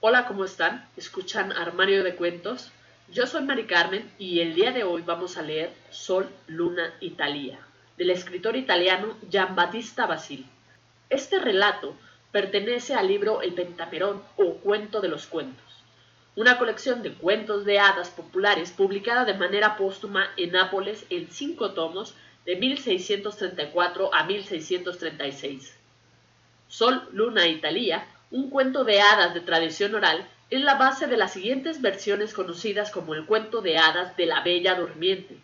Hola, ¿cómo están? ¿Escuchan Armario de Cuentos? Yo soy Mari Carmen y el día de hoy vamos a leer Sol, Luna Italia, del escritor italiano Giambattista Basile. Este relato pertenece al libro El Pentamerón o Cuento de los Cuentos, una colección de cuentos de hadas populares publicada de manera póstuma en Nápoles en cinco tomos de 1634 a 1636. Sol, Luna Italia un cuento de hadas de tradición oral, es la base de las siguientes versiones conocidas como el cuento de hadas de la Bella Durmiente,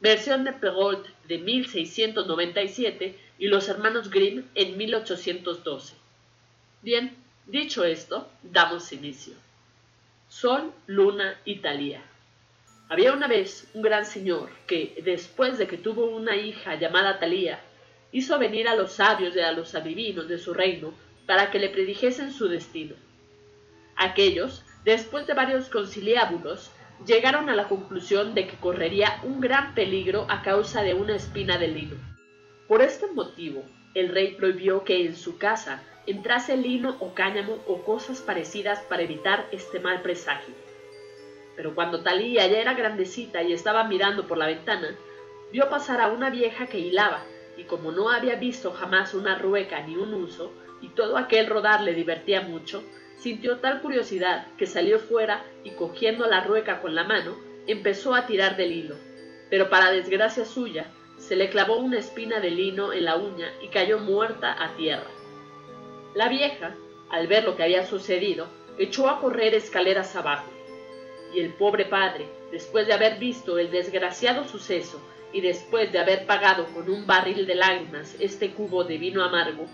versión de Perrault de 1697 y los hermanos Grimm en 1812. Bien, dicho esto, damos inicio. Sol, Luna, Italia. Había una vez un gran señor que, después de que tuvo una hija llamada Talía, hizo venir a los sabios y a los adivinos de su reino para que le predijesen su destino. Aquellos, después de varios conciliábulos, llegaron a la conclusión de que correría un gran peligro a causa de una espina de lino. Por este motivo, el rey prohibió que en su casa entrase lino o cáñamo o cosas parecidas para evitar este mal presagio. Pero cuando Talía ya era grandecita y estaba mirando por la ventana, vio pasar a una vieja que hilaba, y como no había visto jamás una rueca ni un uso, y todo aquel rodar le divertía mucho, sintió tal curiosidad que salió fuera y cogiendo la rueca con la mano, empezó a tirar del hilo. Pero para desgracia suya, se le clavó una espina de lino en la uña y cayó muerta a tierra. La vieja, al ver lo que había sucedido, echó a correr escaleras abajo. Y el pobre padre, después de haber visto el desgraciado suceso y después de haber pagado con un barril de lágrimas este cubo de vino amargo,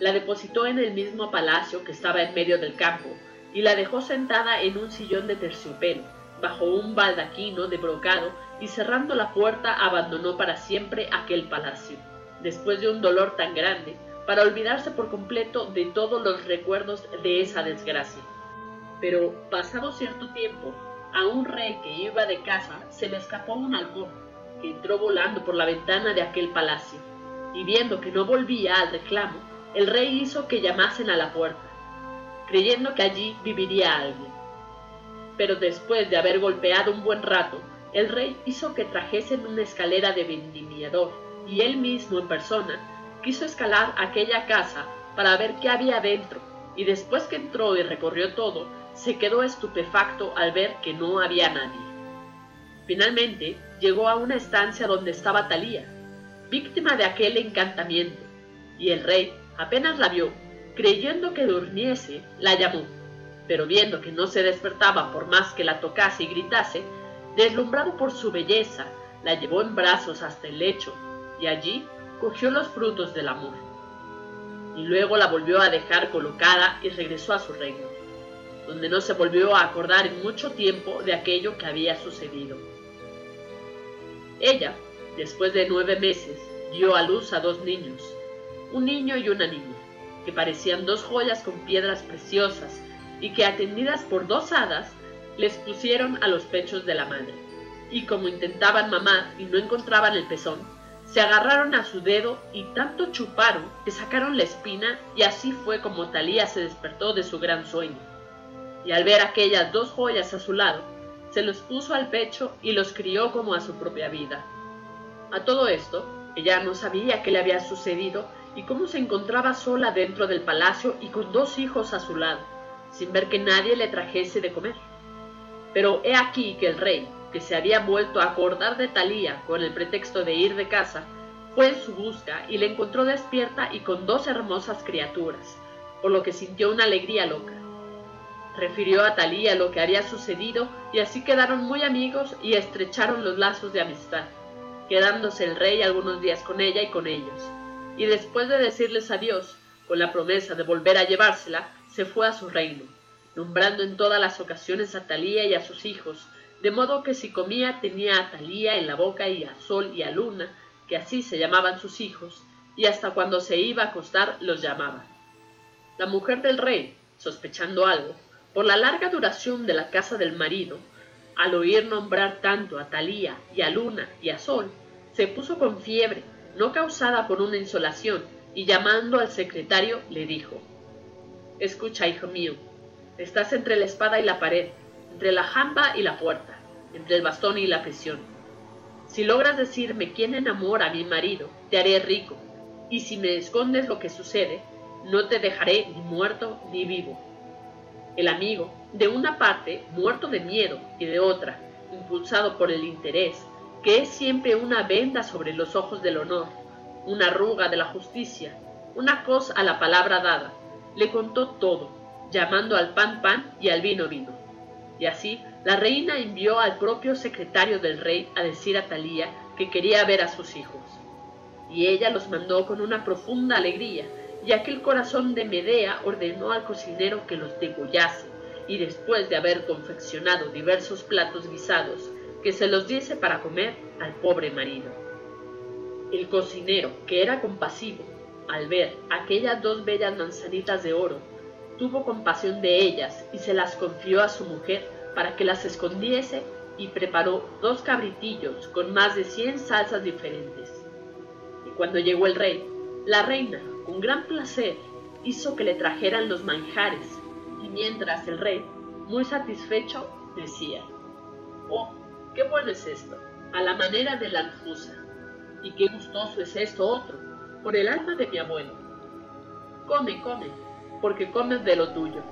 la depositó en el mismo palacio que estaba en medio del campo, y la dejó sentada en un sillón de terciopelo, bajo un baldaquino de brocado, y cerrando la puerta abandonó para siempre aquel palacio, después de un dolor tan grande, para olvidarse por completo de todos los recuerdos de esa desgracia. Pero, pasado cierto tiempo, a un rey que iba de casa se le escapó un halcón, que entró volando por la ventana de aquel palacio, y viendo que no volvía al reclamo, el rey hizo que llamasen a la puerta, creyendo que allí viviría alguien. Pero después de haber golpeado un buen rato, el rey hizo que trajesen una escalera de vendimiador, y él mismo en persona quiso escalar aquella casa para ver qué había dentro, y después que entró y recorrió todo, se quedó estupefacto al ver que no había nadie. Finalmente llegó a una estancia donde estaba Talía, víctima de aquel encantamiento, y el rey Apenas la vio, creyendo que durmiese, la llamó, pero viendo que no se despertaba por más que la tocase y gritase, deslumbrado por su belleza, la llevó en brazos hasta el lecho, y allí cogió los frutos del amor. Y luego la volvió a dejar colocada y regresó a su reino, donde no se volvió a acordar en mucho tiempo de aquello que había sucedido. Ella, después de nueve meses, dio a luz a dos niños, un niño y una niña, que parecían dos joyas con piedras preciosas y que atendidas por dos hadas les pusieron a los pechos de la madre. Y como intentaban mamar y no encontraban el pezón, se agarraron a su dedo y tanto chuparon que sacaron la espina y así fue como Talía se despertó de su gran sueño. Y al ver aquellas dos joyas a su lado, se los puso al pecho y los crió como a su propia vida. A todo esto, ella no sabía qué le había sucedido y cómo se encontraba sola dentro del palacio y con dos hijos a su lado, sin ver que nadie le trajese de comer. Pero he aquí que el rey, que se había vuelto a acordar de Talía con el pretexto de ir de casa, fue en su busca y la encontró despierta y con dos hermosas criaturas, por lo que sintió una alegría loca. Refirió a Talía lo que había sucedido y así quedaron muy amigos y estrecharon los lazos de amistad, quedándose el rey algunos días con ella y con ellos y después de decirles adiós, con la promesa de volver a llevársela, se fue a su reino, nombrando en todas las ocasiones a Talía y a sus hijos, de modo que si comía tenía a Talía en la boca y a Sol y a Luna, que así se llamaban sus hijos, y hasta cuando se iba a acostar los llamaba. La mujer del rey, sospechando algo, por la larga duración de la casa del marido, al oír nombrar tanto a Talía y a Luna y a Sol, se puso con fiebre no causada por una insolación, y llamando al secretario le dijo, Escucha, hijo mío, Estás entre la espada y la pared, entre la jamba y la puerta, entre el bastón y la prisión. Si logras decirme quién enamora a mi marido, te haré rico, y si me escondes lo que sucede, no te dejaré ni muerto ni vivo. El amigo, de una parte, muerto de miedo, y de otra, impulsado por el interés, que es siempre una venda sobre los ojos del honor, una arruga de la justicia, una cosa a la palabra dada, le contó todo, llamando al pan pan y al vino vino. Y así la reina envió al propio secretario del rey a decir a Talía que quería ver a sus hijos. Y ella los mandó con una profunda alegría, ya que el corazón de Medea ordenó al cocinero que los degollase, y después de haber confeccionado diversos platos guisados, que se los diese para comer al pobre marido. El cocinero, que era compasivo, al ver aquellas dos bellas manzanitas de oro, tuvo compasión de ellas y se las confió a su mujer para que las escondiese y preparó dos cabritillos con más de cien salsas diferentes. Y cuando llegó el rey, la reina, con gran placer, hizo que le trajeran los manjares, y mientras el rey, muy satisfecho, decía, Oh, qué bueno es esto, a la manera de la alfusa, y qué gustoso es esto otro, por el alma de mi abuelo. Come, come, porque comes de lo tuyo.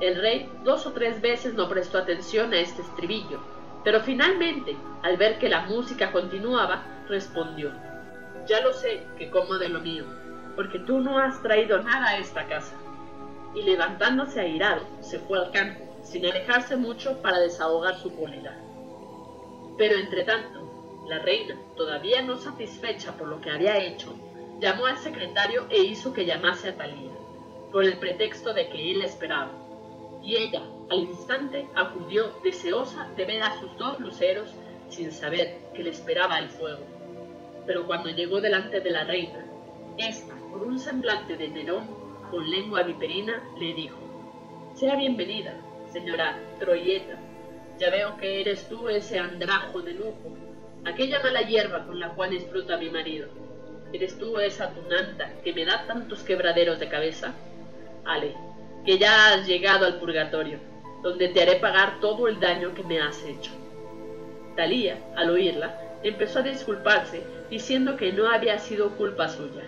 El rey dos o tres veces no prestó atención a este estribillo, pero finalmente, al ver que la música continuaba, respondió, Ya lo sé que como de lo mío, porque tú no has traído nada a esta casa. Y levantándose airado, se fue al campo, sin alejarse mucho para desahogar su cólera. Pero entre tanto, la reina, todavía no satisfecha por lo que había hecho, llamó al secretario e hizo que llamase a Talía, por el pretexto de que él esperaba. Y ella, al instante, acudió deseosa de ver a sus dos luceros sin saber que le esperaba el fuego. Pero cuando llegó delante de la reina, ésta, con un semblante de Nerón, con lengua viperina, le dijo, Sea bienvenida, señora Troyeta, ya veo que eres tú ese andrajo de lujo, aquella mala hierba con la cual disfruta mi marido. ¿Eres tú esa tunanta que me da tantos quebraderos de cabeza? Ale, que ya has llegado al purgatorio, donde te haré pagar todo el daño que me has hecho. Talía, al oírla, empezó a disculparse, diciendo que no había sido culpa suya,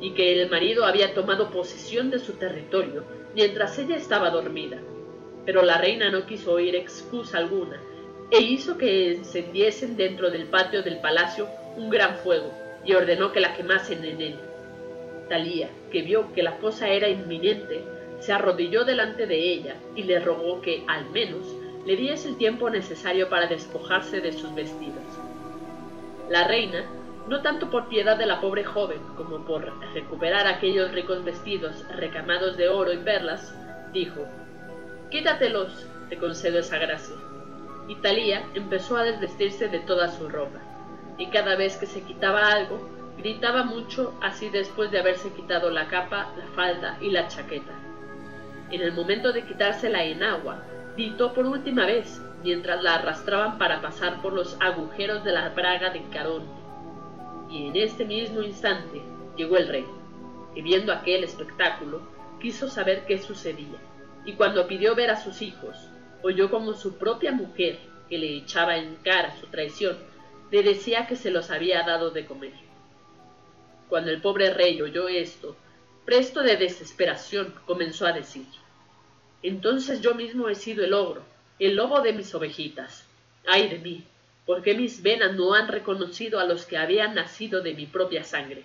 y que el marido había tomado posesión de su territorio mientras ella estaba dormida pero la reina no quiso oír excusa alguna, e hizo que encendiesen dentro del patio del palacio un gran fuego, y ordenó que la quemasen en él. Talía, que vio que la cosa era inminente, se arrodilló delante de ella y le rogó que, al menos, le diese el tiempo necesario para despojarse de sus vestidos. La reina, no tanto por piedad de la pobre joven como por recuperar aquellos ricos vestidos recamados de oro y perlas, dijo Quítatelos, te concedo esa gracia. Y Talía empezó a desvestirse de toda su ropa, y cada vez que se quitaba algo, gritaba mucho así después de haberse quitado la capa, la falda y la chaqueta. En el momento de quitársela en agua, gritó por última vez, mientras la arrastraban para pasar por los agujeros de la braga de Carón. Y en este mismo instante llegó el rey, y viendo aquel espectáculo, quiso saber qué sucedía y cuando pidió ver a sus hijos, oyó como su propia mujer, que le echaba en cara su traición, le decía que se los había dado de comer. Cuando el pobre rey oyó esto, presto de desesperación, comenzó a decir, Entonces yo mismo he sido el ogro, el lobo de mis ovejitas. ¡Ay de mí! ¿Por qué mis venas no han reconocido a los que habían nacido de mi propia sangre?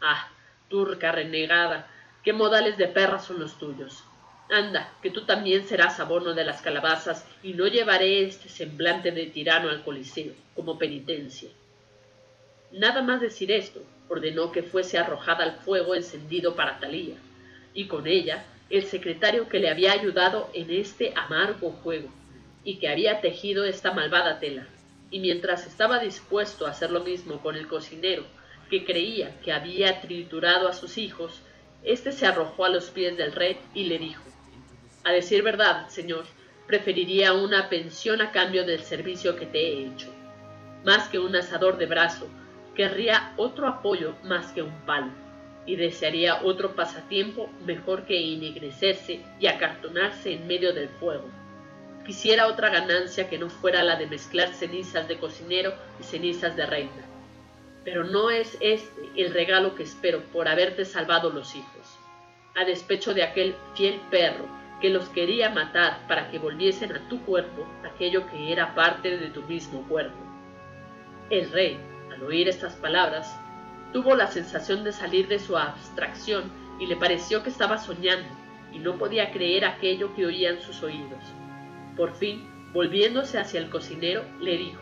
Ah, turca renegada, qué modales de perra son los tuyos. Anda, que tú también serás abono de las calabazas, y no llevaré este semblante de tirano al Coliseo, como penitencia. Nada más decir esto, ordenó que fuese arrojada al fuego encendido para Talía, y con ella el secretario que le había ayudado en este amargo juego, y que había tejido esta malvada tela. Y mientras estaba dispuesto a hacer lo mismo con el cocinero, que creía que había triturado a sus hijos, éste se arrojó a los pies del rey y le dijo a decir verdad, señor, preferiría una pensión a cambio del servicio que te he hecho. Más que un asador de brazo, querría otro apoyo más que un palo. y desearía otro pasatiempo mejor que ennegrecerse y acartonarse en medio del fuego. Quisiera otra ganancia que no fuera la de mezclar cenizas de cocinero y cenizas de reina. Pero no es este el regalo que espero por haberte salvado los hijos, a despecho de aquel fiel perro que los quería matar para que volviesen a tu cuerpo aquello que era parte de tu mismo cuerpo. El rey, al oír estas palabras, tuvo la sensación de salir de su abstracción y le pareció que estaba soñando y no podía creer aquello que oía en sus oídos. Por fin, volviéndose hacia el cocinero, le dijo,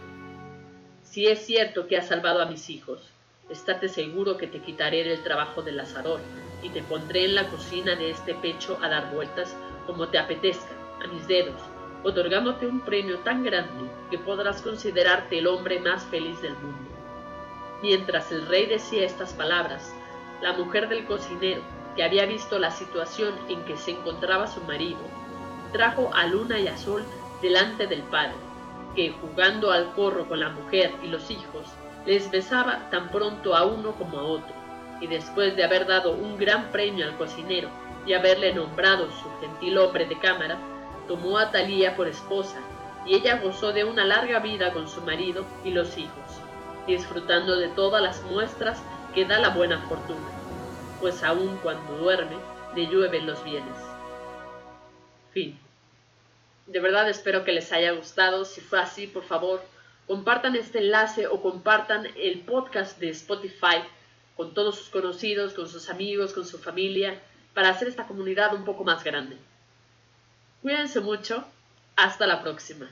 Si es cierto que has salvado a mis hijos, estate seguro que te quitaré el trabajo del asador y te pondré en la cocina de este pecho a dar vueltas como te apetezca, a mis dedos, otorgándote un premio tan grande que podrás considerarte el hombre más feliz del mundo. Mientras el rey decía estas palabras, la mujer del cocinero, que había visto la situación en que se encontraba su marido, trajo a Luna y a Sol delante del padre, que jugando al corro con la mujer y los hijos, les besaba tan pronto a uno como a otro, y después de haber dado un gran premio al cocinero, y haberle nombrado su gentil hombre de cámara, tomó a Talía por esposa, y ella gozó de una larga vida con su marido y los hijos, disfrutando de todas las muestras que da la buena fortuna, pues aun cuando duerme, le llueven los bienes. Fin. De verdad espero que les haya gustado. Si fue así, por favor, compartan este enlace o compartan el podcast de Spotify con todos sus conocidos, con sus amigos, con su familia para hacer esta comunidad un poco más grande. Cuídense mucho. Hasta la próxima.